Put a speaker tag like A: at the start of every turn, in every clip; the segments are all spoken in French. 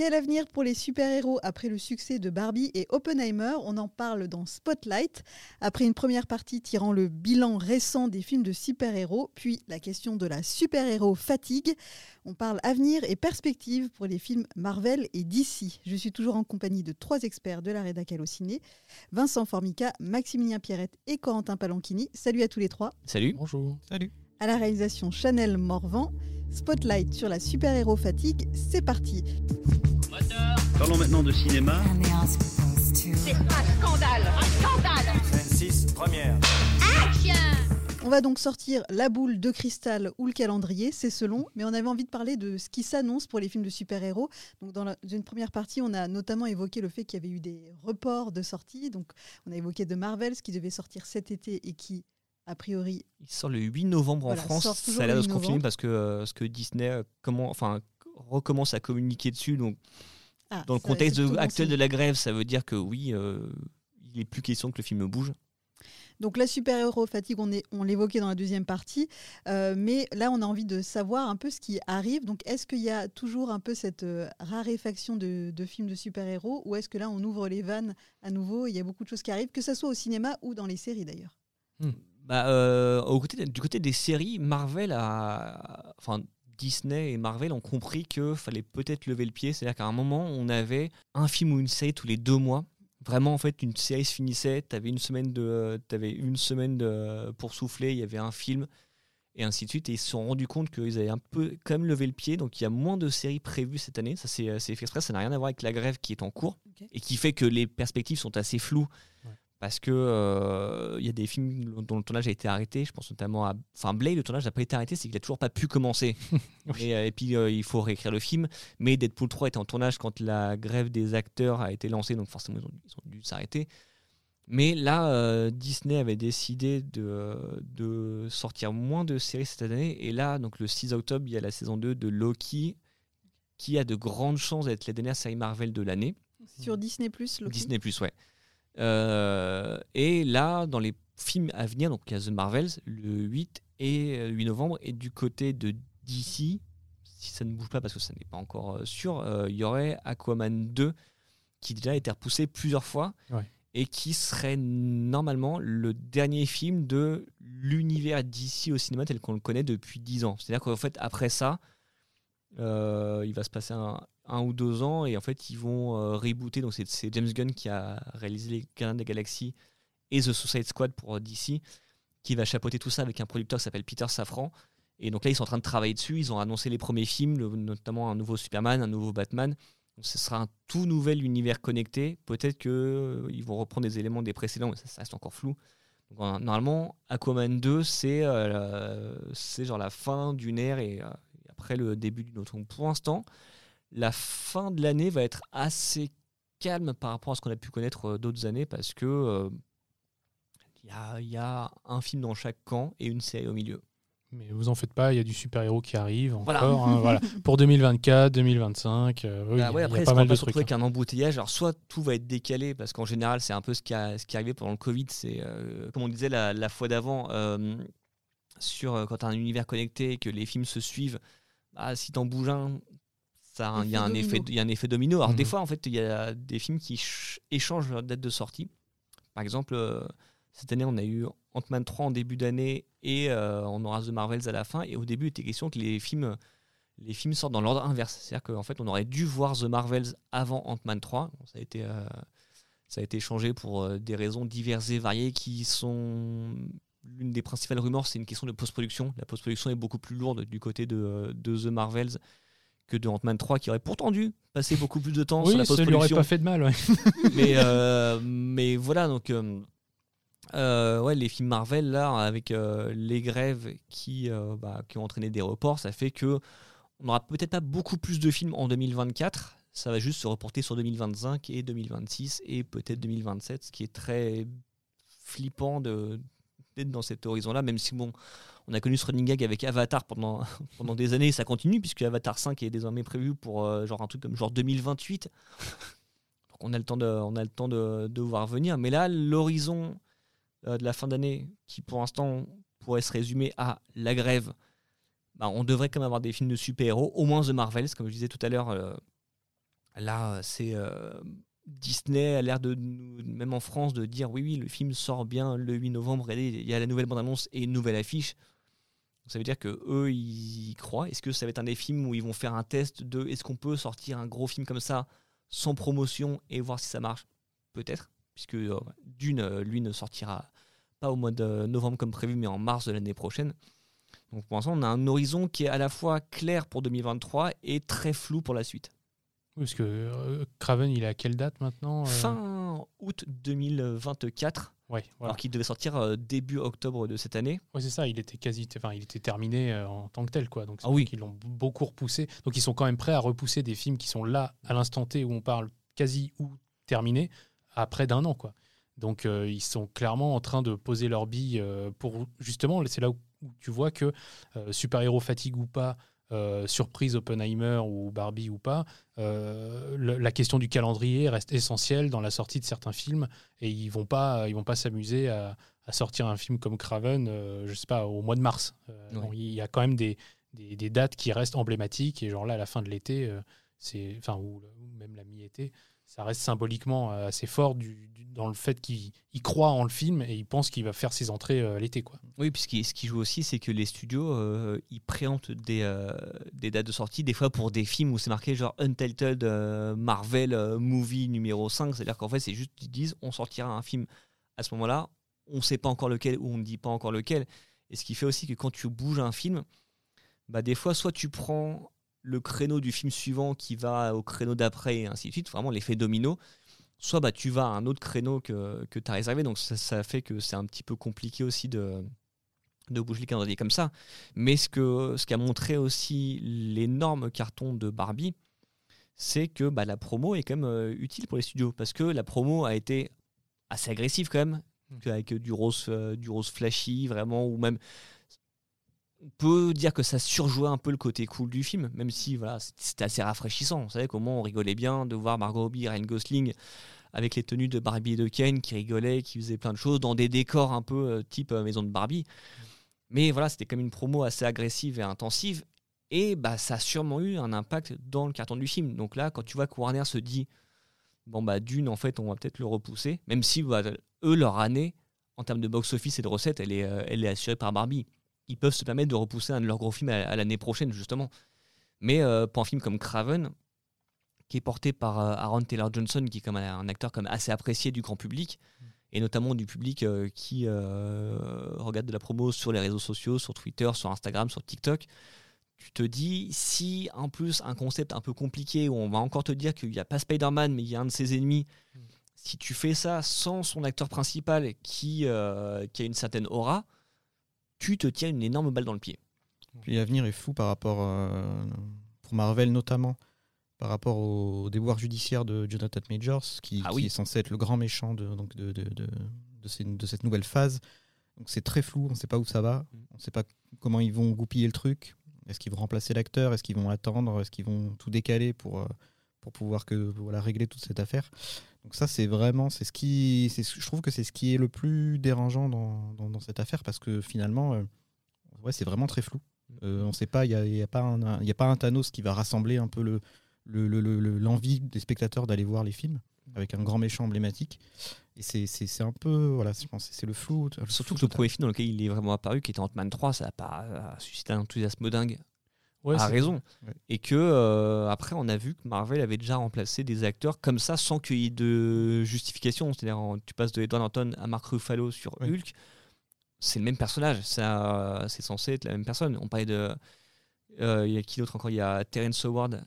A: Quel avenir pour les super-héros après le succès de Barbie et Oppenheimer? On en parle dans Spotlight. Après une première partie tirant le bilan récent des films de super-héros, puis la question de la super-héros fatigue, on parle avenir et perspective pour les films Marvel et DC. Je suis toujours en compagnie de trois experts de la rédac ciné Vincent Formica, Maximilien Pierrette et Corentin Palanchini. Salut à tous les trois.
B: Salut.
C: Bonjour.
B: Salut.
A: À la réalisation Chanel Morvan. Spotlight sur la super-héros fatigue, c'est parti.
D: Parlons maintenant de cinéma.
E: C'est un scandale, un scandale
F: 6, première.
A: On va donc sortir la boule de cristal ou le calendrier, c'est selon, mais on avait envie de parler de ce qui s'annonce pour les films de super-héros. Donc dans une première partie, on a notamment évoqué le fait qu'il y avait eu des reports de sortie. Donc on a évoqué de Marvel, ce qui devait sortir cet été et qui a priori.
B: Il sort le 8 novembre en France. Ça a l'air de se confirmer parce que, euh, ce que Disney euh, comment, enfin, recommence à communiquer dessus. Donc, ah, dans le contexte actuel de la grève, ça veut dire que oui, euh, il n'est plus question que le film bouge.
A: Donc la super-héros fatigue, on, on l'évoquait dans la deuxième partie, mais là on a envie de savoir un peu ce qui arrive. Donc est-ce qu'il y a toujours un peu cette raréfaction de, films de super-héros ou est-ce que là on ouvre les vannes à nouveau Il y a beaucoup de choses qui arrivent, que ce soit au cinéma ou dans les séries d'ailleurs?
B: Hmm. Bah, euh, au côté, du côté des séries, Marvel a. Enfin, Disney et Marvel ont compris qu'il fallait peut-être lever le pied. C'est-à-dire qu'à un moment, on avait un film ou une série tous les deux mois. Vraiment, en fait, une série se finissait, tu avais une semaine, de, avais une semaine de, pour souffler, il y avait un film, et ainsi de suite. Et ils se sont rendus compte qu'ils avaient un peu quand même levé le pied. Donc il y a moins de séries prévues cette année. Ça, c'est fait exprès. Ça n'a rien à voir avec la grève qui est en cours et qui fait que les perspectives sont assez floues parce que euh, il y a des films dont le tournage a été arrêté. Je pense notamment à, enfin Blade, le tournage n'a pas été arrêté, c'est qu'il a toujours pas pu commencer. Euh, et, puis euh, il faut réécrire le film. Mais Deadpool 3 était en tournage quand la grève des acteurs a été lancée, donc forcément ils ont, dû s'arrêter. Mais là, Disney avait décidé de, de, sortir moins de séries cette année. Et là, donc le 6 octobre, il y a la saison 2 de Loki, qui a de grandes chances d'être la dernière série Marvel de l'année.
A: Sur Disney Plus,
B: Loki. Disney Plus, ouais. Euh, et là, dans les films à venir, donc il y a The Marvels le 8 et 8 novembre, et du côté de DC, si ça ne bouge pas parce que ça n'est pas encore euh, sûr, euh, il y aurait Aquaman 2 qui déjà a été repoussé plusieurs fois et qui serait normalement le dernier film de l'univers DC au cinéma tel qu'on le connaît depuis 10 ans. C'est-à-dire qu'en fait, après ça, il va se passer un, ou deux ans et en fait ils vont euh, rebooter. Donc c'est James Gunn qui a réalisé Les Gardiens de la Galaxie et The Suicide Squad pour euh, DC qui va chapeauter tout ça avec un producteur qui s'appelle Peter Safran. Et donc là ils sont en train de travailler dessus. Ils ont annoncé les premiers films, notamment un nouveau Superman, un nouveau Batman. Donc ce sera un tout nouvel univers connecté. Peut-être qu'ils euh, vont reprendre des éléments des précédents, mais ça, reste encore flou. Normalement, Aquaman 2, c'est c'est genre la fin d'une ère et, après le début d'une autre. Donc pour l'instant, la fin de l'année va être assez calme par rapport à ce qu'on a pu connaître euh, d'autres années parce que il euh, y, a un film dans chaque camp et une série au milieu.
C: Mais vous en faites pas, il y a du super-héros qui arrive encore. Hein, voilà. Pour 2024, 2025, euh, oui,
B: bah après, y a pas mal de trucs. Avec hein. un embouteillage, alors soit tout va être décalé, parce qu'en général, c'est un peu ce qui, a, ce qui est arrivé pendant le Covid. C'est, comme on disait la, fois d'avant, sur quand tu as un univers connecté et que les films se suivent, bah, si t'en bouges un, il y a un effet, il y a un effet domino. Alors des mhm. fois, en fait, il y a des films qui échangent leur date de sortie. Par exemple, euh, cette année, on a eu Ant-Man 3 en début d'année et euh, on aura The Marvels à la fin. Et au début, il était question que les films, les films sortent dans l'ordre inverse. C'est-à-dire qu'en fait, on aurait dû voir The Marvels avant Ant-Man 3. ça a été euh, ça a été changé pour des raisons diverses et variées qui sont l'une des principales rumeurs, c'est une question de post-production. La post-production est beaucoup plus lourde du côté de, de The Marvels que de Ant-Man 3 qui aurait pourtant dû passer beaucoup plus de temps sur la post-production.
C: ça lui aurait pas fait de mal, ouais.
B: mais, euh, mais voilà, donc euh, euh, ouais, les films Marvel, là, avec les grèves qui, bah, qui ont entraîné des reports, ça fait que on n'aura peut-être pas beaucoup plus de films en 2024. Ça va juste se reporter sur 2025 et 2026 et peut-être 2027, ce qui est très flippant de dans cet horizon-là, même si bon, on a connu ce running gag avec Avatar pendant, pendant des années, ça continue, puisque Avatar 5 est désormais prévu pour euh, genre un truc comme genre 2028. Donc on a le temps de, on a le temps de, de voir venir. Mais là, l'horizon euh, de la fin d'année, qui pour l'instant pourrait se résumer à la grève, bah, on devrait quand même avoir des films de super-héros, au moins The Marvels, comme je disais tout à l'heure. Euh, Là, c'est Disney a l'air de nous, même en France, de dire oui, oui, le film sort bien le 8 novembre. il y a la nouvelle bande-annonce et une nouvelle affiche. Ça veut dire que eux, ils y croient. Est-ce que ça va être un des films où ils vont faire un test de est-ce qu'on peut sortir un gros film comme ça sans promotion et voir si ça marche? Peut-être, puisque Dune, lui, ne sortira pas au mois de novembre comme prévu, mais en mars de l'année prochaine. Donc pour l'instant, on a un horizon qui est à la fois clair pour 2023 et très flou pour la suite.
C: Oui, parce que euh, Craven, il est à quelle date maintenant euh
B: Fin août 2024.
C: Ouais,
B: Alors qu'il devait sortir euh, début octobre de cette année.
C: Oui, c'est ça, il était quasi enfin, il était terminé en tant que tel. Quoi. Donc,
B: ah oui.
C: Ils l'ont beaucoup repoussé. Donc ils sont quand même prêts à repousser des films qui sont là, à l'instant T, où on parle quasi ou terminé, à près d'un an. Quoi. Donc ils sont clairement en train de poser leur bille pour justement, c'est là où tu vois que euh, super-héros fatigue ou pas, euh, surprise Oppenheimer ou Barbie ou pas, euh, la question du calendrier reste essentielle dans la sortie de certains films et ils vont pas ils vont pas s'amuser à, sortir un film comme Craven, je sais pas au mois de mars. il y a quand même des, des, dates qui restent emblématiques et genre là à la fin de l'été, c'est enfin ou, même la mi-été, ça reste symboliquement assez fort dans le fait qu'il croit en le film et il pense qu'il va faire ses entrées euh, l'été. quoi.
B: Oui, puisque ce qui joue aussi, c'est que les studios, euh, ils préemptent des, euh, des, dates de sortie, des fois pour des films où c'est marqué genre Untitled Marvel Movie numéro 5, c'est-à-dire qu'en fait, c'est juste qu'ils disent on sortira un film à ce moment-là, on ne sait pas encore lequel ou on ne dit pas encore lequel. Et ce qui fait aussi que quand tu bouges un film, bah des fois, soit tu prends le créneau du film suivant qui va au créneau d'après et ainsi de suite, vraiment l'effet domino soit bah, tu vas à un autre créneau que, que tu as réservé. Donc ça, fait que c'est un petit peu compliqué aussi de, de bouger le calendrier comme ça. Mais ce qu'a ce montré aussi l'énorme carton de Barbie, c'est que bah, la promo est quand même euh, utile pour les studios. Parce que la promo a été assez agressive quand même, mmh. avec du rose, euh, du rose flashy, vraiment, ou même on peut dire que ça surjouait un peu le côté cool du film, même si voilà, c'était assez rafraîchissant. Vous savez comment on rigolait bien de voir Margot Robbie, Ryan Gosling avec les tenues de Barbie et de Ken qui rigolaient, qui faisaient plein de choses dans des décors un peu euh, type euh, maison de Barbie. Mais voilà, c'était comme une promo assez agressive et intensive. Et bah, ça a sûrement eu un impact dans le carton du film. Donc là, quand tu vois que Warner se dit, bon, bah, d'une, en fait, on va peut-être le repousser, même si bah, eux, leur année, en termes de box-office et de recettes, elle est, euh, elle est assurée par Barbie ils peuvent se permettre de repousser un de leurs gros films à, l'année prochaine, justement. Mais euh, pour un film comme Craven, qui est porté par euh, Aaron Taylor Johnson, qui est comme un, acteur comme assez apprécié du grand public, mm. et notamment du public euh, qui regarde de la promo sur les réseaux sociaux, sur Twitter, sur Instagram, sur TikTok, tu te dis, si en plus un concept un peu compliqué, où on va encore te dire qu'il n'y a pas Spider-Man, mais il y a un de ses ennemis, mm. si tu fais ça sans son acteur principal qui, qui a une certaine aura, tu te tiens une énorme balle dans le pied.
F: Puis l'avenir est fou par rapport, euh, pour Marvel notamment, par rapport au déboire judiciaire de Jonathan Majors, qui,
B: ah
F: est censé être le grand méchant de, donc de, de, de, de, cette nouvelle phase. Donc c'est très flou, on ne sait pas où ça va, mm. on ne sait pas comment ils vont goupiller le truc. Est-ce qu'ils vont remplacer l'acteur Est-ce qu'ils vont attendre Est-ce qu'ils vont tout décaler pour, euh, pour pouvoir que, voilà, régler toute cette affaire donc ça, c'est vraiment, c'est ce qui, je trouve que c'est ce qui est le plus dérangeant dans, dans, cette affaire parce que finalement, euh, ouais, c'est vraiment très flou. Euh, on ne sait pas, il n'y a, y a, pas un, a pas un Thanos qui va rassembler un peu le, l'envie des spectateurs d'aller voir les films avec un grand méchant emblématique. Et c'est un peu, voilà, je pense c'est le flou.
B: Surtout que le premier film dans lequel il est vraiment apparu, qui était Ant-Man 3, ça n'a pas suscité un enthousiasme dingue a raison. Et que euh, après, on a vu que Marvel avait déjà remplacé des acteurs comme ça sans qu'il y ait de justification. C'est-à-dire, tu passes de Edward Norton à Mark Ruffalo sur Hulk, c'est le même personnage. Ça, c'est censé être la même personne. On parlait de. Euh, il y a qui d'autre encore? Il y a Terrence Howard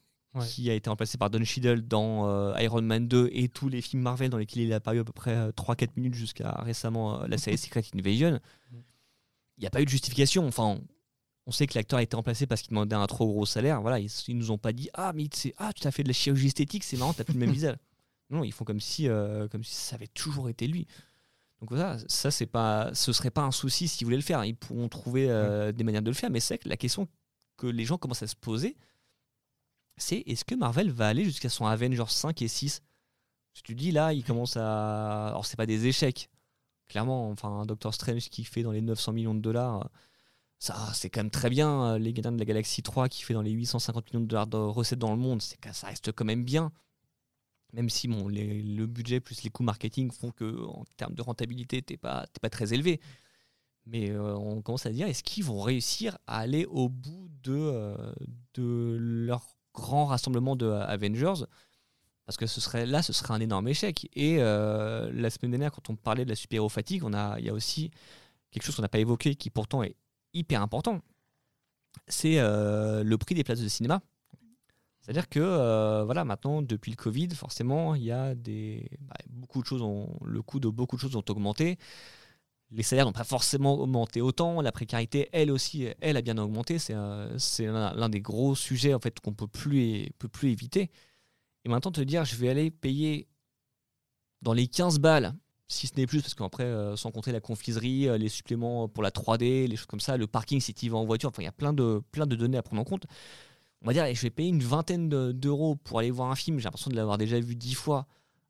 B: qui a été remplacé par Don Cheadle dans euh, Iron Man 2 et tous les films Marvel dans lesquels il a apparu à peu près 3-4 minutes jusqu'à récemment la série Secret Invasion. Il n'y a pas eu de justification. Enfin, on sait que l'acteur a été remplacé parce qu'il demandait un trop gros salaire. Voilà, ils, ils nous ont pas dit ah mais ah tu as fait de la chirurgie esthétique, c'est marrant, t'as plus le même visage. Non, ils font comme si euh, comme si ça avait toujours été lui. Donc voilà, ça c'est pas, ce serait pas un souci s'ils voulaient le faire. Ils pourront trouver euh, des manières de le faire. Mais c'est que la question que les gens commencent à se poser, c'est est-ce que Marvel va aller jusqu'à son Avengers 5 et 6 Si tu dis là, il commence à, alors c'est pas des échecs, clairement. Enfin, Doctor Strange qui fait dans les 900 millions de dollars ça c'est quand même très bien euh, les Gardiens de la Galaxie 3 qui fait dans les 850 millions de dollars de recettes dans le monde c'est ça reste quand même bien même si bon, les- le budget plus les coûts marketing font que en termes de rentabilité, t'es pas, t'es pas très élevé. Mais euh, on commence à dire, est-ce qu'ils vont réussir à aller au bout de, euh, de leur grand rassemblement de Avengers? Parce que ce serait, là, ce serait un énorme échec. Et la semaine dernière, quand on parlait de la super-héros fatigue, il y a aussi quelque chose qu'on n'a pas évoqué qui pourtant est hyper important. C'est euh, le prix des places de cinéma. C'est-à-dire que euh, voilà, maintenant, depuis le Covid, forcément, il y a des bah, beaucoup de choses, ont, le coût de beaucoup de choses ont augmenté. Les salaires n'ont pas forcément augmenté autant. La précarité, elle aussi, elle a bien augmenté. C'est euh, l'un des gros sujets en fait qu'on peut plus peut plus éviter. Et maintenant, te dire, je vais aller payer dans les 15 balles, si ce n'est plus, parce qu'après, euh, sans compter la confiserie, euh, les suppléments pour la 3D, les choses comme ça, le parking si tu vas en voiture, enfin, il y a plein de, plein de données à prendre en compte. On va dire, et je vais payer une vingtaine de- d'euros pour aller voir un film, j'ai l'impression de l'avoir déjà vu 10 fois,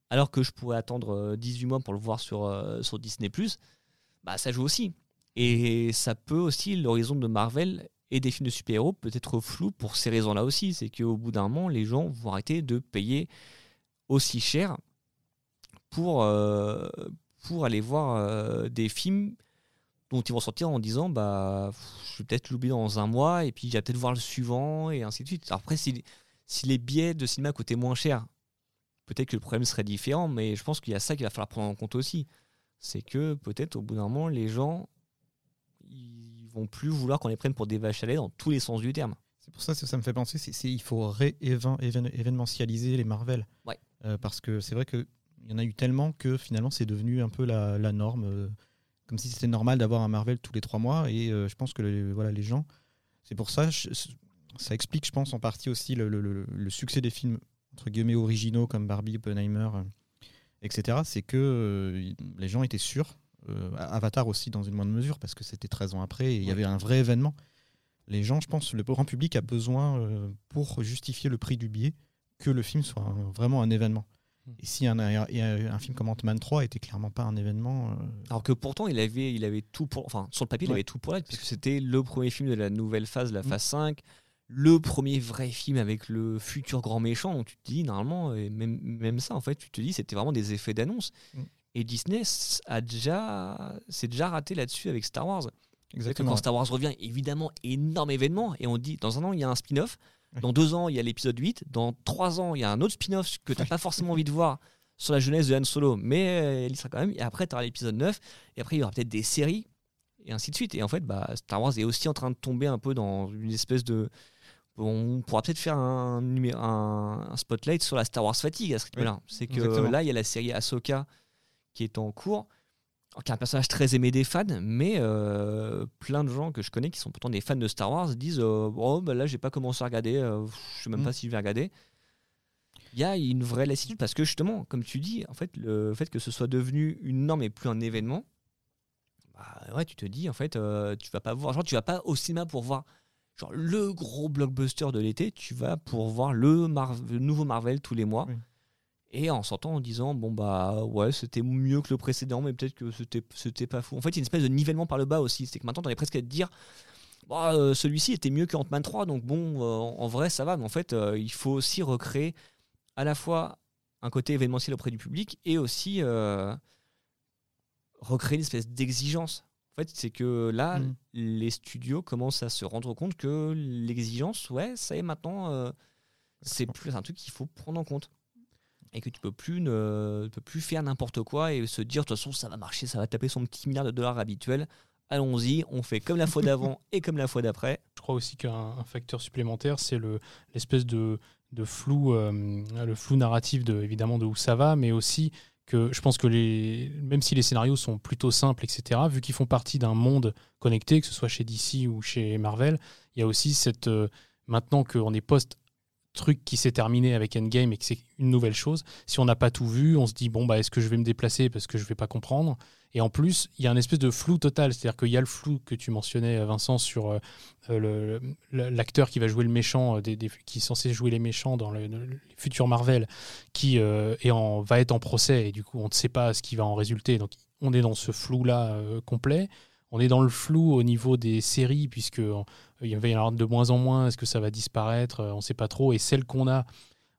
B: alors que je pourrais attendre euh, 18 mois pour le voir sur, euh, sur Disney+, bah, ça joue aussi. Et ça peut aussi, l'horizon de Marvel et des films de super-héros peut être flou pour ces raisons-là aussi. C'est qu'au bout d'un moment, les gens vont arrêter de payer aussi cher pour, euh, pour aller voir euh, des films dont ils vont sortir en disant bah je vais peut-être l'oublier dans un mois et puis j'ai peut-être voir le suivant et ainsi de suite. Alors après si, si les billets de cinéma coûtaient moins cher, peut-être que le problème serait différent, mais je pense qu'il y a ça qu'il va falloir prendre en compte aussi. C'est que peut-être au bout d'un moment les gens ils vont plus vouloir qu'on les prenne pour des vaches à lait dans tous les sens du terme.
F: C'est pour ça que ça me fait penser, c'est, c'est- il faut réévénementialiser les Marvel.
B: Ouais.
F: Euh, parce que c'est vrai qu'il y en a eu tellement que finalement c'est devenu un peu la, la norme. euh, comme si c'était normal d'avoir un Marvel tous les trois mois. Et euh, je pense que les, voilà, les gens. C'est pour ça, je- ça explique, je pense, en partie aussi le, le- le- le succès des films entre guillemets originaux comme Barbie, Oppenheimer, euh, etc. C'est que les gens étaient sûrs. Avatar aussi dans une moindre mesure parce que c'était 13 ans après et il y avait un vrai événement les gens, je pense, le grand public a besoin, euh, pour justifier le prix du billet, que le film soit un- vraiment un événement.
C: Mm.
F: Et si un, un, un film comme Ant-Man 3 était clairement pas un événement, euh,
B: Alors que pourtant, il avait, il avait tout pour. Enfin, sur le papier, il
F: Ouais.
B: avait tout pour l'être, puisque c'était le premier film de la nouvelle phase, la
F: Mm.
B: phase 5, le premier vrai film avec le futur grand méchant. Donc tu te dis, normalement, et même, même ça, en fait, tu te dis, c'était vraiment des effets d'annonce.
F: Mm.
B: Et Disney a déjà, s'est déjà raté là-dessus avec Star Wars.
F: Exactement.
B: quand Star Wars revient, évidemment, énorme événement, et on dit, dans un an, il y a un spin-off. Dans deux ans, il y a l'épisode 8, dans trois ans, il y a un autre spin-off que tu n'as pas forcément envie de voir sur la jeunesse de Han Solo, mais euh, il y sera quand même, et après, tu auras l'épisode 9, et après, il y aura peut-être des séries, et ainsi de suite. Et en fait, bah, Star Wars est aussi en train de tomber un peu dans une espèce de... On pourra peut-être faire un, numé- un, un spotlight sur la Star Wars fatigue à ce rythme-là. C'est que
F: exactement.
B: là, il y a la série Ahsoka qui est en cours, qui est un personnage très aimé des fans, mais euh, plein de gens que je connais qui sont pourtant des fans de Star Wars disent euh, Oh, bah là, j'ai pas commencé à regarder, euh, je sais même
F: Mm.
B: pas si je vais regarder. Il y a une vraie lassitude parce que justement, comme tu dis, en fait, le fait que ce soit devenu une norme et plus un événement, bah, ouais, tu te dis, en fait, euh, tu vas pas voir, genre, tu vas pas au cinéma pour voir genre le gros blockbuster de l'été, tu vas pour voir le, Mar- le nouveau Marvel tous les mois.
F: Oui.
B: Et en sortant en disant, bon bah ouais, c'était mieux que le précédent, mais peut-être que c'était c'était pas fou. En fait, il y a une espèce de nivellement par le bas aussi. C'est que maintenant, on est presque à te dire, bah, euh, celui-ci était mieux que Ant-Man 3, donc bon, euh, en vrai, ça va. Mais en fait, euh, il faut aussi recréer à la fois un côté événementiel auprès du public et aussi recréer une espèce d'exigence. En fait, c'est que là,
F: Mm.
B: les studios commencent à se rendre compte que l'exigence, ouais, ça est maintenant, c'est plus un truc qu'il faut prendre en compte. Et que tu peux plus ne peux plus faire n'importe quoi et se dire de toute façon ça va marcher, ça va taper son petit milliard de dollars habituel. Allons-y, on fait comme la fois d'avant et comme la fois d'après.
C: Je crois aussi qu'un un facteur supplémentaire, c'est le- l'espèce de, de flou, euh, le flou narratif de, évidemment de où ça va, mais aussi que je pense que les, même si les scénarios sont plutôt simples, etc., vu qu'ils font partie d'un monde connecté, que ce soit chez DC ou chez Marvel, il y a aussi cette. euh, maintenant qu'on est post truc qui s'est terminé avec Endgame et que c'est une nouvelle chose, si on n'a pas tout vu, on se dit bon bah est-ce que je vais me déplacer parce que je vais pas comprendre? Et en plus, il y a un espèce de flou total, c'est-à-dire qu'il y a le flou que tu mentionnais Vincent sur euh, euh, l'acteur qui va jouer le méchant, euh, qui est censé jouer les méchants dans le, futurs Marvel, qui va être en procès et du coup on ne sait pas ce qui va en résulter. Donc on est dans ce flou-là euh, complet. On est dans le flou au niveau des séries, puisque euh, il va y en avoir de moins en moins. Est-ce que ça va disparaître Euh, On ne sait pas trop. Et celles qu'on a,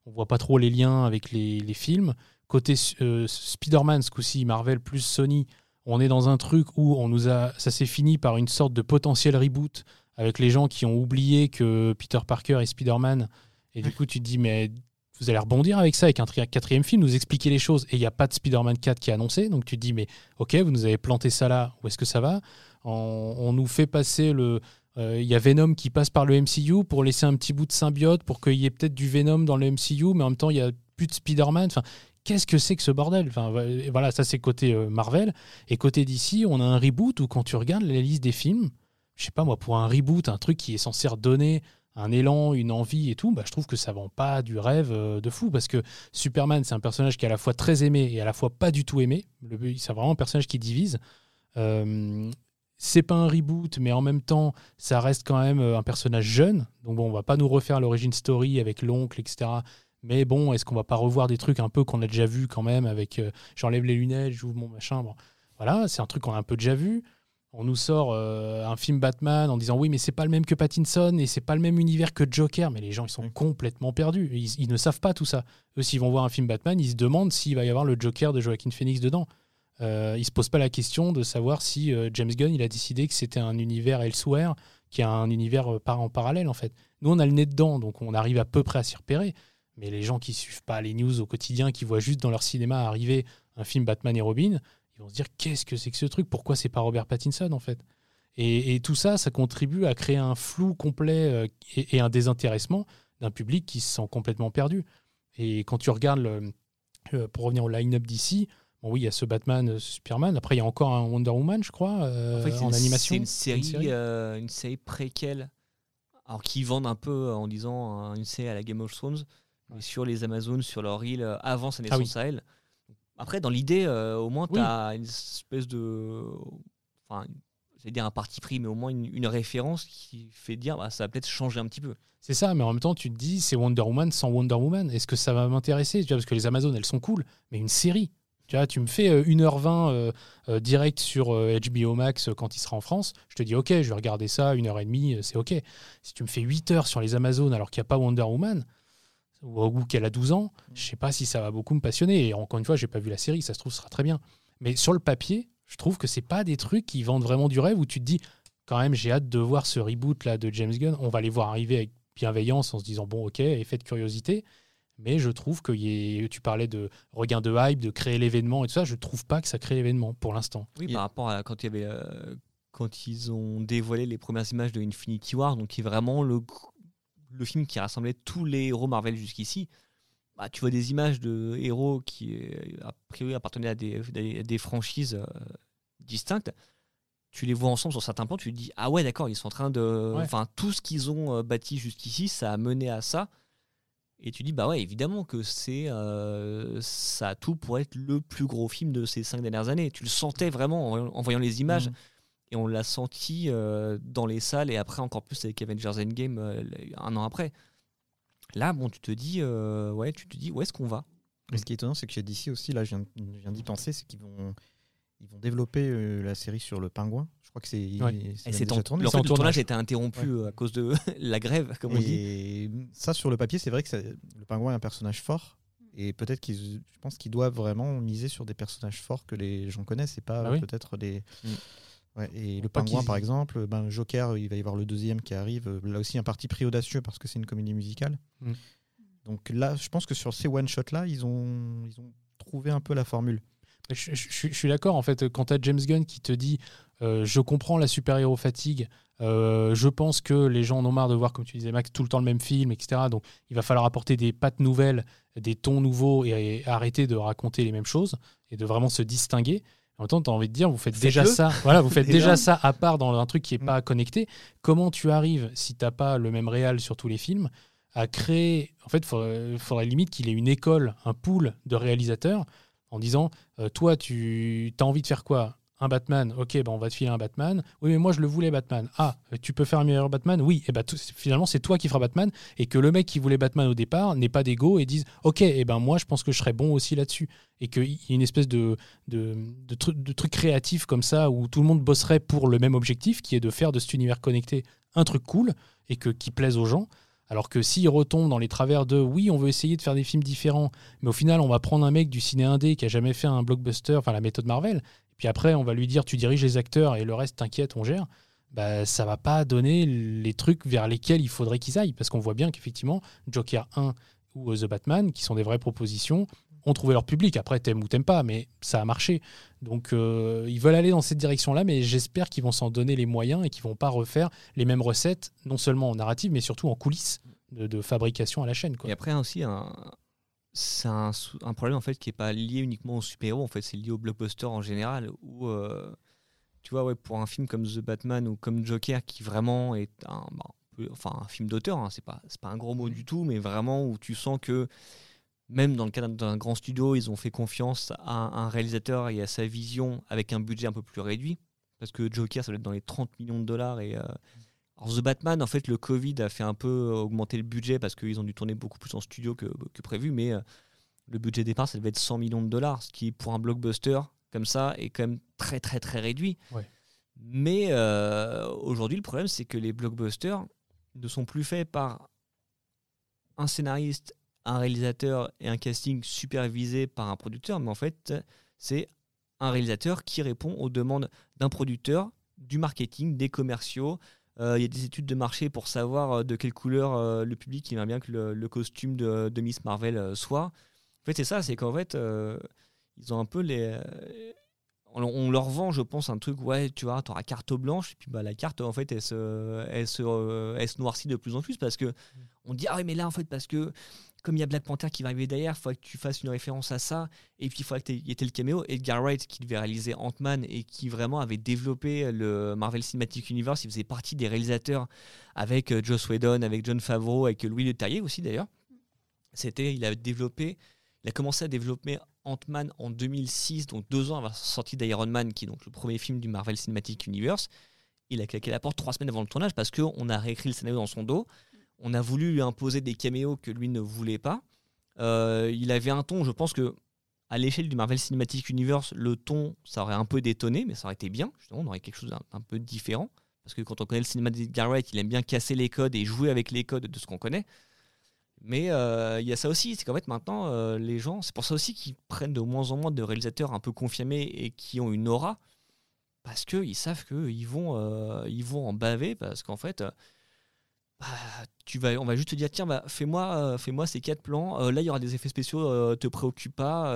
C: on voit pas trop les liens avec les, les films. Côté euh, Spider-Man, ce coup-ci, Marvel plus Sony, on est dans un truc où on nous a, ça s'est fini par une sorte de potentiel reboot avec les gens qui ont oublié que Peter Parker est Spider-Man. Et du coup, tu te dis, mais vous allez rebondir avec ça, avec un tri- quatrième film, nous expliquer les choses. Et il n'y a pas de Spider-Man 4 qui est annoncé. Donc tu te dis, mais ok, vous nous avez planté ça là, où est-ce que ça va? On, nous fait passer le. euh, Il y a Venom qui passe par le MCU pour laisser un petit bout de symbiote, pour qu'il y ait peut-être du Venom dans le MCU, mais en même temps, il n'y a plus de Spider-Man. Enfin, qu'est-ce que c'est que ce bordel? Enfin, vo- Voilà, ça c'est côté euh, Marvel. Et côté DC, on a un reboot où quand tu regardes la liste des films, je sais pas moi, pour un reboot, un truc qui est censé redonner un élan, une envie et tout, bah, je trouve que ça vend pas du rêve euh, de fou parce que Superman, c'est un personnage qui est à la fois très aimé et à la fois pas du tout aimé. C'est vraiment un personnage qui divise. Euh, c'est pas un reboot, mais en même temps, ça reste quand même euh, un personnage jeune. Donc bon, on va pas nous refaire l'origine story avec l'oncle, etc. Mais bon, est-ce qu'on va pas revoir des trucs un peu qu'on a déjà vu quand même avec euh, j'enlève les lunettes, j'ouvre mon machin. Voilà, c'est un truc qu'on a un peu déjà vu. On nous sort euh, un film Batman en disant oui, mais c'est pas le même que Pattinson et c'est pas le même univers que Joker. Mais les gens, ils sont complètement perdus. Ils, ils ne savent pas tout ça. Eux, s'ils vont voir un film Batman, ils se demandent s'il va y avoir le Joker de Joaquin Phoenix dedans. Euh, ils se posent pas la question de savoir si euh, James Gunn il a décidé que c'était un univers elsewhere, qui a un univers euh, par en parallèle en fait. Nous, on a le nez dedans, donc on arrive à peu près à s'y repérer. Mais les gens qui suivent pas les news au quotidien, qui voient juste dans leur cinéma arriver un film Batman et Robin, ils vont se dire qu'est-ce que c'est que ce truc? Pourquoi c'est pas Robert Pattinson en fait? Et, et tout ça, ça contribue à créer un flou complet euh, et, et un désintéressement d'un public qui se sent complètement perdu. Et quand tu regardes, le- euh, pour revenir au line-up d'ici, bon oui, il y a ce Batman, euh, ce Superman. Après, il y a encore un Wonder Woman, je crois, euh,
B: En fait, c'est
C: en
B: une-
C: animation.
B: C'est une série, euh, une série préquelle. Alors qu'ils vendent un peu euh, en disant euh, une série à la Game of Thrones, mais sur les Amazones, sur leur île, euh, avant sa
C: Ah oui.
B: naissance à elle. Après, dans l'idée, euh, au moins, tu
C: Oui.
B: as une espèce de. Enfin, j'allais dire un parti pris, mais au moins une, une référence qui fait dire bah, ça va peut-être changer un petit peu.
C: C'est ça, mais en même temps, tu te dis, c'est Wonder Woman sans Wonder Woman. Est-ce que ça va m'intéresser? Parce que les Amazones, elles sont cool, mais une série. Tu vois, tu me fais euh, 1h20 euh, euh, direct sur HBO Max quand il sera en France. Je te dis, ok, je vais regarder ça, 1h30, euh, c'est ok. Si tu me fais 8 heures sur les Amazones alors qu'il n'y a pas Wonder Woman, ou, ou qu'elle a 12 ans, je sais pas si ça va beaucoup me passionner. Et encore une fois, j'ai pas vu la série, ça se trouve, ce sera très bien. Mais sur le papier, je trouve que c'est pas des trucs qui vendent vraiment du rêve où tu te dis, quand même, j'ai hâte de voir ce reboot là de James Gunn. On va les voir arriver avec bienveillance en se disant bon ok effet de curiosité mais je trouve que y tu parlais de regain de hype de créer l'événement et tout ça je trouve pas que ça crée l'événement pour l'instant
B: Oui, par rapport à quand il y avait. euh, quand ils ont dévoilé les premières images de Infinity War, donc qui est vraiment le, le film qui rassemblait tous les héros Marvel jusqu'ici. Bah, tu vois des images de héros qui, euh, a priori, appartenaient à des, des- des franchises euh, distinctes. Tu les vois ensemble sur certains plans, tu te dis Ah ouais, d'accord, ils sont en train de.
C: Ouais.
B: Enfin, tout ce qu'ils ont euh, bâti jusqu'ici, ça a mené à ça. Et tu dis Bah ouais, évidemment que c'est. euh, ça a tout pour être le plus gros film de ces cinq dernières années. Tu le sentais vraiment en voyant, en voyant les images.
F: Mhm.
B: Et on l'a senti euh, dans les salles et après encore plus avec Avengers Endgame euh, un an après. Là, bon, tu te dis, euh, ouais, tu te dis, où est-ce qu'on va?
F: Mais ce qui est étonnant, c'est que chez DC aussi, là, je viens, je viens d'y penser, c'est qu'ils vont, ils vont développer euh, la série sur le pingouin. Je crois que c'est.
C: Ouais.
F: c'est
B: Et en,
F: tourné.
B: le, en tournage été interrompu à cause de la grève, comme on dit.
F: Et ça, sur le papier, c'est vrai que ça- le pingouin est un personnage fort. Et peut-être qu'ils, je pense qu'ils doivent vraiment miser sur des personnages forts que les gens connaissent et pas
C: Bah oui.
F: peut-être des.
B: Mm.
F: Ouais, et le pingouin, par exemple, ben, Joker, il va y avoir le deuxième qui arrive. Là aussi, un parti pris audacieux parce que c'est une comédie musicale.
C: Mm.
F: Donc là, je pense que sur ces one-shots-là, ils ont, ils ont trouvé un peu la formule.
C: Je, je- je- je suis d'accord, en fait, quand tu as James Gunn qui te dit euh, Je comprends la super-héros fatigue, euh, je pense que les gens en ont marre de voir, comme tu disais, Max, tout le temps le même film, etc. Donc il va falloir apporter des pattes nouvelles, des tons nouveaux et, et arrêter de raconter les mêmes choses et de vraiment se distinguer. En même temps, tu as envie de dire, vous faites déjà ça. Voilà, vous faites
F: Déjà.
C: ça à part dans un truc qui n'est
F: Mm.
C: pas connecté. Comment tu arrives, si tu pas le même réal sur tous les films, à créer. En fait, il faudrait, faudrait limite qu'il ait une école, un pool de réalisateurs en disant euh, Toi, tu as envie de faire quoi? Un Batman Ok, ben on va te filer un Batman. Oui, mais moi, je le voulais Batman. Ah, tu peux faire un meilleur Batman? Oui, et ben tout- finalement, c'est toi qui feras Batman. Et que le mec qui voulait Batman au départ n'ait pas d'ego et dise Ok, et ben moi, je pense que je serais bon aussi là-dessus. Et qu'il y ait une espèce de, de, de, tru- de truc créatif comme ça où tout le monde bosserait pour le même objectif qui est de faire de cet univers connecté un truc cool et que, qui plaise aux gens. Alors que s'ils retombent dans les travers de oui, on veut essayer de faire des films différents, mais au final, on va prendre un mec du ciné indé qui a jamais fait un blockbuster, enfin la méthode Marvel, puis après, on va lui dire tu diriges les acteurs et le reste, t'inquiète, on gère. Bah, ça va pas donner les trucs vers lesquels il faudrait qu'ils aillent. Parce qu'on voit bien qu'effectivement, Joker 1 ou euh, The Batman, qui sont des vraies propositions, ont trouvé leur public. Après, t'aimes ou t'aimes pas, mais ça a marché. Donc, euh, ils veulent aller dans cette direction-là, mais j'espère qu'ils vont s'en donner les moyens et qu'ils vont pas refaire les mêmes recettes, non seulement en narrative, mais surtout en coulisses de, fabrication à la chaîne.
B: Et après aussi, un, c'est un, problème en fait qui est pas lié uniquement aux super-héros, en fait, c'est lié au blockbuster en général. Où, euh, tu vois, ouais, pour un film comme The Batman ou comme Joker, qui vraiment est un, bah, un peu- enfin, un film d'auteur, hein, c'est pas, pas un gros mot du tout, mais vraiment où tu sens que même dans le cadre d'un grand studio, ils ont fait confiance à un réalisateur et à sa vision avec un budget un peu plus réduit. Parce que Joker, ça doit être dans les 30 millions de dollars. Et, euh, alors The Batman, en fait, le Covid a fait un peu augmenter le budget parce qu'ils ont dû tourner beaucoup plus en studio que, que prévu. Mais euh, le budget de départ, ça devait être 100 millions de dollars, ce qui, pour un blockbuster comme ça, est quand même très, très, très réduit.
C: Ouais.
B: Mais euh, aujourd'hui, le problème, c'est que les blockbusters ne sont plus faits par un scénariste, un réalisateur et un casting supervisé par un producteur, mais en fait, c'est un réalisateur qui répond aux demandes d'un producteur, du marketing, des commerciaux. Euh, Il y a des études de marché pour savoir euh, de quelle couleur euh, le public aimerait bien que le, le costume de, de Miss Marvel soit. En fait, c'est ça, c'est qu'en fait, ils ont un peu les. on, leur vend, je pense, un truc, ouais, tu vois, tu auras carte blanche, et puis bah, la carte, en fait, elle se, elle, se, elle se noircit de plus en plus parce que on dit, ah oui, mais là, en fait, parce que comme il y a Black Panther qui va arriver derrière, il faudrait que tu fasses une référence à ça. Et puis il faudrait qu'il y ait le caméo. Edgar Wright, qui devait réaliser Ant-Man et qui vraiment avait développé le Marvel Cinematic Universe, il faisait partie des réalisateurs avec euh, Joss Whedon, avec John Favreau, avec Louis Leterrier aussi d'ailleurs. C'était, il a développé, il a commencé à développer Ant-Man en 2006, donc deux ans avant la sortie d'Iron Man, qui est donc le premier film du Marvel Cinematic Universe. Il a claqué la porte trois semaines avant le tournage parce qu'on a réécrit le scénario dans son dos. On a voulu lui imposer des caméos que lui ne voulait pas. Euh, il avait un ton, je pense que à l'échelle du Marvel Cinematic Universe, le ton, ça aurait un peu détonné, mais ça aurait été bien. On aurait quelque chose d'un un peu différent. Parce que quand on connaît le cinéma d'Edgar Wright, il aime bien casser les codes et jouer avec les codes de ce qu'on connaît. Mais euh, il y a ça aussi, c'est qu'en fait maintenant, euh, les gens, c'est pour ça aussi qu'ils prennent de moins en moins de réalisateurs un peu confirmés et qui ont une aura, parce qu'ils savent qu'ils vont, vont en baver, parce qu'en fait, bah, tu vas, on va juste te dire, tiens, bah, fais-moi euh, fais-moi ces quatre plans, Euh, là il y aura des effets spéciaux, euh, te préoccupe pas,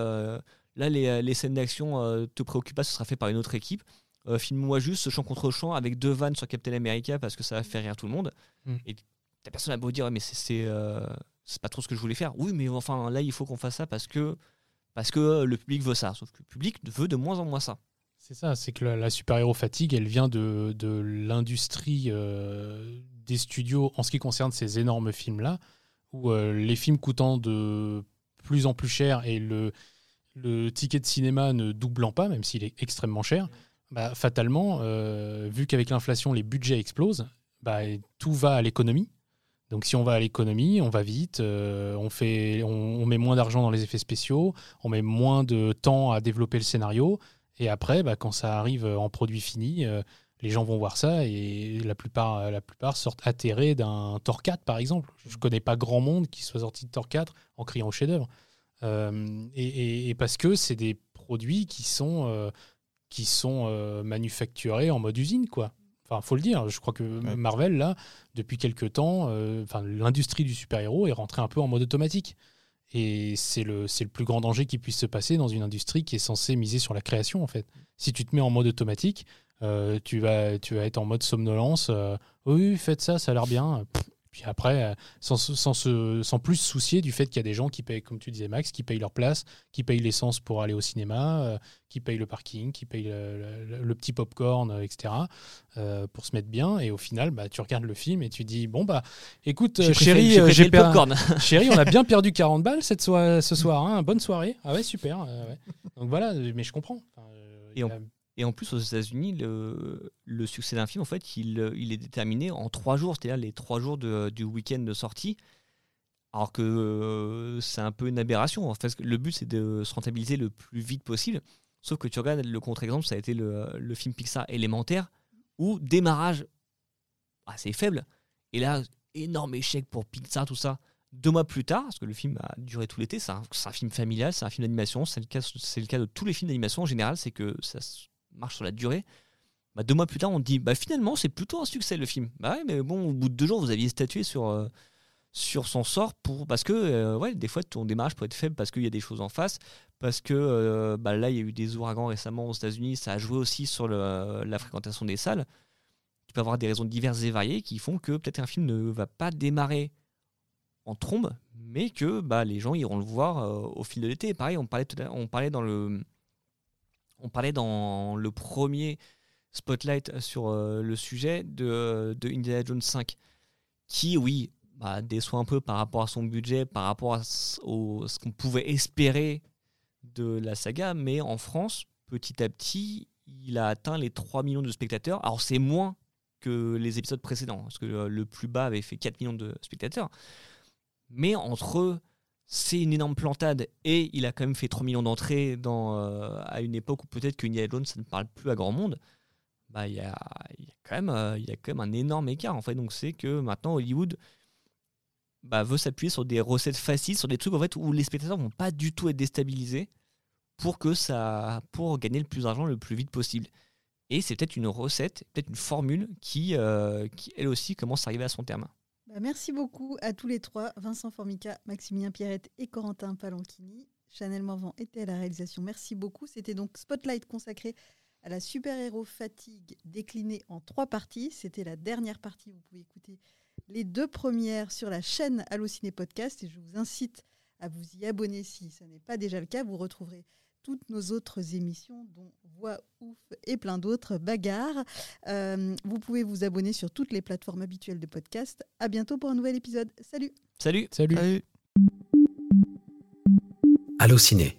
B: là les, les scènes d'action te préoccupent pas, ce sera fait par une autre équipe. Filme-moi juste ce champ contre champ avec deux vannes sur Captain America parce que ça va faire rire tout le monde.
C: Mm.
B: Et ta personne a beau dire, Ouais, mais c'est pas trop ce que je voulais faire. Oui, mais enfin là il faut qu'on fasse ça parce que, parce que le public veut ça. Sauf que le public veut de moins en moins ça.
C: C'est ça, c'est que la, la super-héros fatigue, elle vient de, de l'industrie euh, des studios en ce qui concerne ces énormes films-là, où euh, les films coûtant de plus en plus cher et le, le ticket de cinéma ne doublant pas, même s'il est extrêmement cher, bah, fatalement, euh, vu qu'avec l'inflation, les budgets explosent, bah, tout va à l'économie. Donc si on va à l'économie, on va vite, euh, on, fait, on, on met moins d'argent dans les effets spéciaux, on met moins de temps à développer le scénario, et après, bah, quand ça arrive en produit fini, euh, les gens vont voir ça et la plupart, la plupart sortent atterrés d'un Thor 4, par exemple. Je ne connais pas grand monde qui soit sorti de Thor 4 en criant au chef-d'œuvre. Euh, et, et- et parce que c'est des produits qui sont, euh, qui sont euh, manufacturés en mode usine, quoi. Enfin, faut le dire. Je crois que Marvel, là, depuis quelques temps, euh, l'industrie du super-héros est rentrée un peu en mode automatique. Et c'est le, plus grand danger qui puisse se passer dans une industrie qui est censée miser sur la création, en fait. Si tu te mets en mode automatique, euh, tu, vas, être en mode somnolence. euh, oui, faites ça, ça a l'air bien. Puis après, euh, sans, sans, se- sans plus se soucier du fait qu'il y a des gens qui payent, comme tu disais Max, qui payent leur place, qui payent l'essence pour aller au cinéma, euh, qui payent le parking, qui payent le, le- le petit popcorn, euh, etc., euh, pour se mettre bien. Et au final, bah, tu regardes le film et tu dis, bon, bah, écoute, euh, chérie,
B: j'ai
C: chérie, on a bien perdu 40 balles cette ce soir. hein. Bonne soirée. Ah ouais, super. ouais. Donc voilà, mais je comprends. Enfin,
B: Et
C: a-
B: Et en plus, aux États-Unis, le, succès d'un film, en fait, il, est déterminé en trois jours, c'est-à-dire les trois jours du week-end de sortie. Alors que euh, c'est un peu une aberration. En fait, le but, c'est de se rentabiliser le plus vite possible. Sauf que tu regardes le contre-exemple, ça a été le, film Pixar élémentaire, où démarrage assez faible. Et là, énorme échec pour Pixar, tout ça. Deux mois plus tard, parce que le film a duré tout l'été, c'est un, film familial, c'est un film d'animation, c'est le, cas, de tous les films d'animation en général, c'est que ça marche sur la durée. Bah, deux mois plus tard, on dit bah, finalement, c'est plutôt un succès le film. Bah mais bon, au bout de deux jours, vous aviez statué sur, euh, sur son sort pour, parce que euh, ouais, des fois, ton démarrage peut être faible parce qu'il y a des choses en face. Parce que euh, bah, là, il y a eu des ouragans récemment aux États-Unis, ça a joué aussi sur le- la fréquentation des salles. Peut y avoir des raisons diverses et variées qui font que peut-être un film ne va pas démarrer en trombe, mais que bah, les gens iront le voir au fil de l'été. Pareil, on parlait, on parlait dans le, on parlait dans le premier spotlight sur euh, le sujet de, de Indiana Jones 5, qui, oui, bah, déçoit un peu par rapport à son budget, par rapport à ce, qu'on pouvait espérer de la saga, mais en France, petit à petit, il a atteint les 3 millions de spectateurs. Alors c'est moins que les épisodes précédents, parce que euh, le plus bas avait fait 4 millions de spectateurs. Mais entre c'est une énorme plantade et il a quand même fait 3 millions d'entrées dans, euh, à une époque où peut-être que Indiana Jones ça ne parle plus à grand monde. Bah, il y, a, quand même, euh, y a quand même un énorme écart en fait. Donc c'est que maintenant Hollywood bah, veut s'appuyer sur des recettes faciles, sur des trucs en fait où les spectateurs vont pas du tout être déstabilisés pour que ça, pour gagner le plus d'argent le plus vite possible. Et c'est peut-être une recette, peut-être une formule qui, euh, qui elle aussi commence à arriver à son terme.
A: Bah, merci beaucoup à tous les trois, Vincent Formica, Maximilien Pierrette et Corentin Palanchini. Chanel Morvan était à la réalisation. Merci beaucoup. C'était donc Spotlight consacré à la super-héros fatigue déclinée en trois parties. C'était la dernière partie. Vous pouvez écouter les deux premières sur la chaîne Allociné Podcast et je vous incite à vous y abonner si ce n'est pas déjà le cas. Vous retrouverez toutes nos autres émissions, dont Voix Ouf et plein d'autres bagarres. Euh, vous pouvez vous abonner sur toutes les plateformes habituelles de podcast. À bientôt pour un nouvel épisode. Salut
B: Salut
C: Salut.
F: Salut.
G: Allociné,